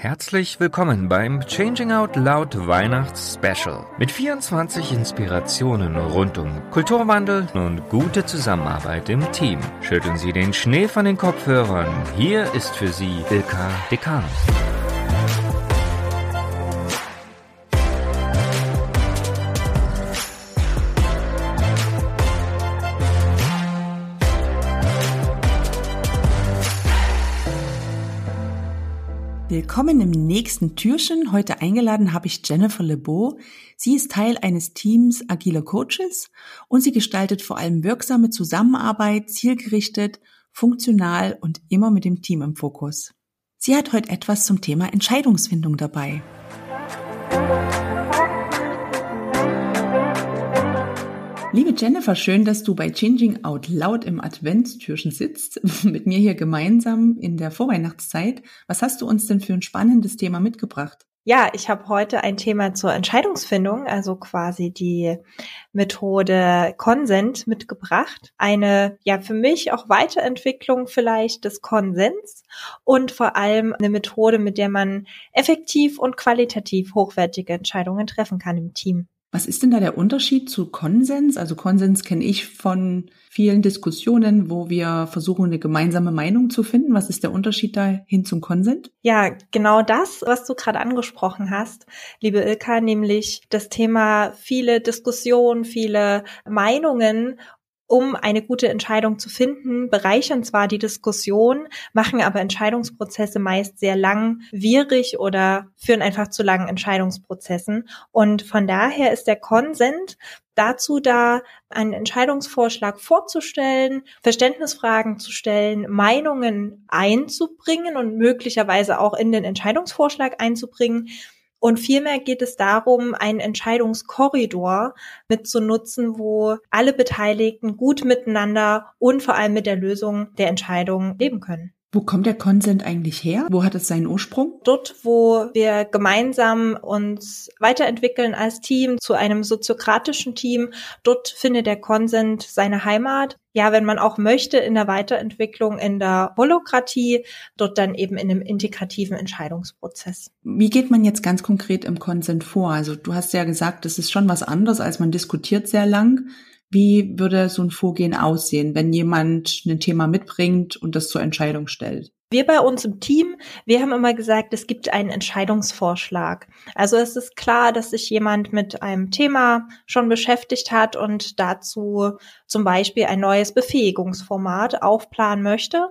Herzlich willkommen beim Changing Out Loud Weihnachts Special mit 24 Inspirationen rund um Kulturwandel und gute Zusammenarbeit im Team. Schütteln Sie den Schnee von den Kopfhörern. Hier ist für Sie Ilka Dekanus. Willkommen im nächsten Türchen. Heute eingeladen habe ich Jennifer Lebeau. Sie ist Teil eines Teams agiler Coaches und sie gestaltet vor allem wirksame Zusammenarbeit, zielgerichtet, funktional und immer mit dem Team im Fokus. Sie hat heute etwas zum Thema Entscheidungsfindung dabei. Liebe Jennifer, schön, dass du bei Changing Out Loud im Adventstürchen sitzt, mit mir hier gemeinsam in der Vorweihnachtszeit. Was hast du uns denn für ein spannendes Thema mitgebracht? Ja, ich habe heute ein Thema zur Entscheidungsfindung, also quasi die Methode Konsent mitgebracht. Eine, ja, für mich auch Weiterentwicklung vielleicht des Konsens und vor allem eine Methode, mit der man effektiv und qualitativ hochwertige Entscheidungen treffen kann im Team. Was ist denn da der Unterschied zu Konsens? Also Konsens kenne ich von vielen Diskussionen, wo wir versuchen, eine gemeinsame Meinung zu finden. Was ist der Unterschied da hin zum Konsent? Ja, genau das, was du gerade angesprochen hast, liebe Ilka, nämlich das Thema viele Diskussionen, viele Meinungen um eine gute Entscheidung zu finden, bereichern zwar die Diskussion, machen aber Entscheidungsprozesse meist sehr langwierig oder führen einfach zu langen Entscheidungsprozessen. Und von daher ist der Konsent dazu da, einen Entscheidungsvorschlag vorzustellen, Verständnisfragen zu stellen, Meinungen einzubringen und möglicherweise auch in den Entscheidungsvorschlag einzubringen, und vielmehr geht es darum, einen Entscheidungskorridor mitzunutzen, wo alle Beteiligten gut miteinander und vor allem mit der Lösung der Entscheidung leben können. Wo kommt der Consent eigentlich her? Wo hat es seinen Ursprung? Dort, wo wir gemeinsam uns weiterentwickeln als Team zu einem soziokratischen Team, dort findet der Consent seine Heimat. Ja, wenn man auch möchte, in der Weiterentwicklung, in der Holokratie, dort dann eben in einem integrativen Entscheidungsprozess. Wie geht man jetzt ganz konkret im Consent vor? Also du hast ja gesagt, das ist schon was anderes, als man diskutiert sehr lang. Wie würde so ein Vorgehen aussehen, wenn jemand ein Thema mitbringt und das zur Entscheidung stellt? Wir bei uns im Team, wir haben immer gesagt, es gibt einen Entscheidungsvorschlag. Also es ist klar, dass sich jemand mit einem Thema schon beschäftigt hat und dazu zum Beispiel ein neues Befähigungsformat aufplanen möchte.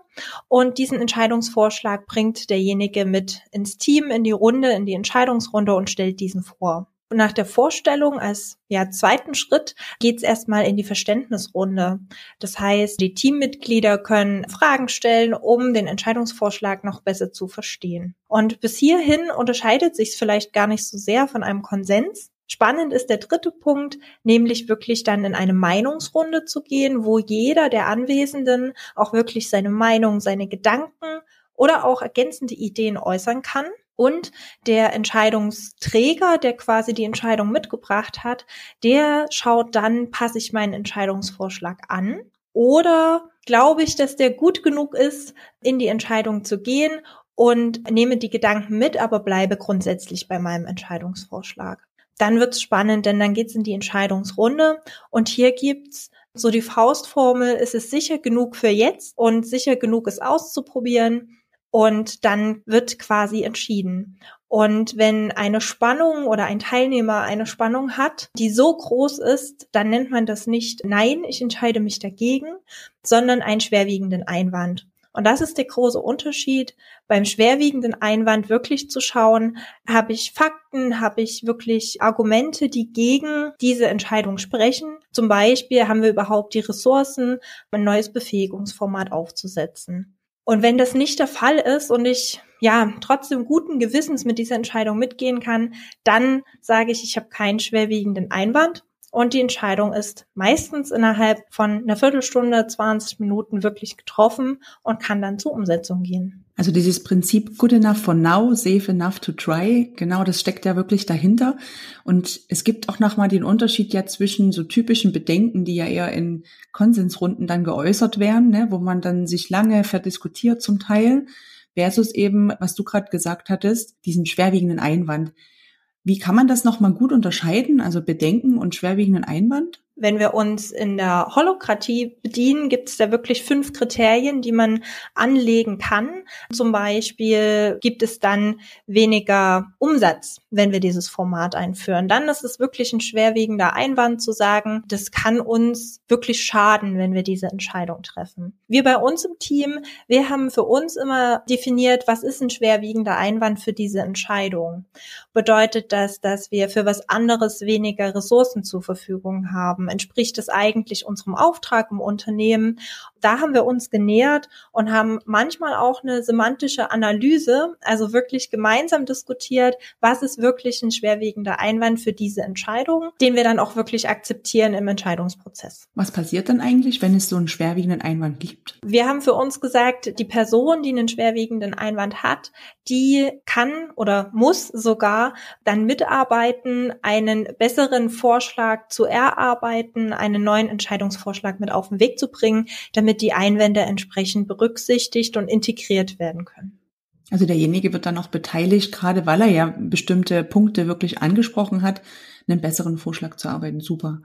Und diesen Entscheidungsvorschlag bringt derjenige mit ins Team, in die Runde, in die Entscheidungsrunde und stellt diesen vor. Nach der Vorstellung als ja, zweiten Schritt geht's erstmal in die Verständnisrunde. Das heißt, die Teammitglieder können Fragen stellen, um den Entscheidungsvorschlag noch besser zu verstehen. Und bis hierhin unterscheidet sich vielleicht gar nicht so sehr von einem Konsens. Spannend ist der dritte Punkt, nämlich wirklich dann in eine Meinungsrunde zu gehen, wo jeder der Anwesenden auch wirklich seine Meinung, seine Gedanken oder auch ergänzende Ideen äußern kann. Und der Entscheidungsträger, der quasi die Entscheidung mitgebracht hat, der schaut dann, passe ich meinen Entscheidungsvorschlag an? Oder glaube ich, dass der gut genug ist, in die Entscheidung zu gehen und nehme die Gedanken mit, aber bleibe grundsätzlich bei meinem Entscheidungsvorschlag. Dann wird's spannend, denn dann geht's in die Entscheidungsrunde. Und hier gibt's so die Faustformel, ist es sicher genug für jetzt und sicher genug es auszuprobieren und dann wird quasi entschieden. Und wenn eine Spannung oder ein Teilnehmer eine Spannung hat, die so groß ist, dann nennt man das nicht Nein, ich entscheide mich dagegen, sondern einen schwerwiegenden Einwand. Und das ist der große Unterschied. Beim schwerwiegenden Einwand wirklich zu schauen, habe ich Fakten, habe ich wirklich Argumente, die gegen diese Entscheidung sprechen. Zum Beispiel haben wir überhaupt die Ressourcen, ein neues Befähigungsformat aufzusetzen. Und wenn das nicht der Fall ist und ich ja trotzdem guten Gewissens mit dieser Entscheidung mitgehen kann, dann sage ich, ich habe keinen schwerwiegenden Einwand und die Entscheidung ist meistens innerhalb von einer Viertelstunde, 20 Minuten wirklich getroffen und kann dann zur Umsetzung gehen. Also dieses Prinzip good enough for now, safe enough to try, genau das steckt ja wirklich dahinter. Und es gibt auch nochmal den Unterschied ja zwischen so typischen Bedenken, die ja eher in Konsensrunden dann geäußert werden, ne, wo man dann sich lange verdiskutiert zum Teil versus eben, was du gerade gesagt hattest, diesen schwerwiegenden Einwand. Wie kann man das nochmal gut unterscheiden, also Bedenken und schwerwiegenden Einwand? Wenn wir uns in der Holokratie bedienen, gibt es da wirklich fünf Kriterien, die man anlegen kann. Zum Beispiel gibt es dann weniger Umsatz, wenn wir dieses Format einführen. Dann ist es wirklich ein schwerwiegender Einwand zu sagen, das kann uns wirklich schaden, wenn wir diese Entscheidung treffen. Wir bei uns im Team, wir haben für uns immer definiert, was ist ein schwerwiegender Einwand für diese Entscheidung. Bedeutet das, dass wir für was anderes weniger Ressourcen zur Verfügung haben? Entspricht es eigentlich unserem Auftrag im Unternehmen? Da haben wir uns genähert und haben manchmal auch eine semantische Analyse, also wirklich gemeinsam diskutiert, was ist wirklich ein schwerwiegender Einwand für diese Entscheidung, den wir dann auch wirklich akzeptieren im Entscheidungsprozess. Was passiert dann eigentlich, wenn es so einen schwerwiegenden Einwand gibt? Wir haben für uns gesagt, die Person, die einen schwerwiegenden Einwand hat, die kann oder muss sogar dann mitarbeiten, einen besseren Vorschlag zu erarbeiten, Projekten einen neuen Entscheidungsvorschlag mit auf den Weg zu bringen, damit die Einwände entsprechend berücksichtigt und integriert werden können. Also derjenige wird dann auch beteiligt, gerade weil er ja bestimmte Punkte wirklich angesprochen hat, einen besseren Vorschlag zu arbeiten. Super.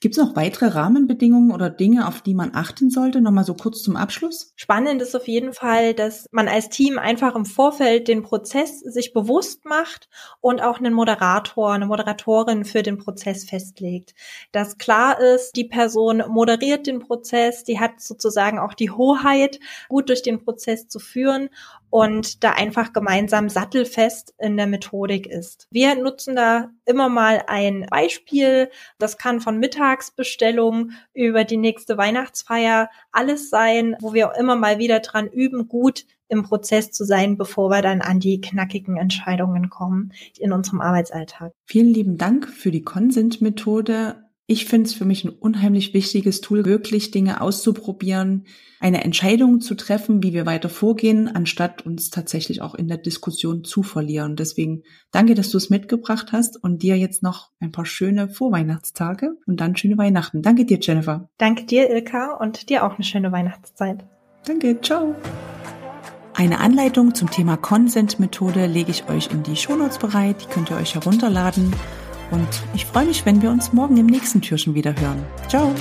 Gibt es noch weitere Rahmenbedingungen oder Dinge, auf die man achten sollte? Nochmal so kurz zum Abschluss. Spannend ist auf jeden Fall, dass man als Team einfach im Vorfeld den Prozess sich bewusst macht und auch einen Moderator, eine Moderatorin für den Prozess festlegt. Dass klar ist, die Person moderiert den Prozess, die hat sozusagen auch die Hoheit, gut durch den Prozess zu führen und da einfach gemeinsam sattelfest in der Methodik ist. Wir nutzen da immer mal ein Beispiel. Das kann von Mittagsbestellung über die nächste Weihnachtsfeier alles sein, wo wir immer mal wieder dran üben, gut im Prozess zu sein, bevor wir dann an die knackigen Entscheidungen kommen in unserem Arbeitsalltag. Vielen lieben Dank für die Consent-Methode ich finde es für mich ein unheimlich wichtiges Tool, wirklich Dinge auszuprobieren, eine Entscheidung zu treffen, wie wir weiter vorgehen, anstatt uns tatsächlich auch in der Diskussion zu verlieren. Deswegen danke, dass du es mitgebracht hast und dir jetzt noch ein paar schöne Vorweihnachtstage und dann schöne Weihnachten. Danke dir, Jennifer. Danke dir, Ilka, und dir auch eine schöne Weihnachtszeit. Danke, ciao. Eine Anleitung zum Thema Consent-Methode lege ich euch in die Shownotes bereit. Die könnt ihr euch herunterladen. Und ich freue mich, wenn wir uns morgen im nächsten Türchen wieder hören. Ciao!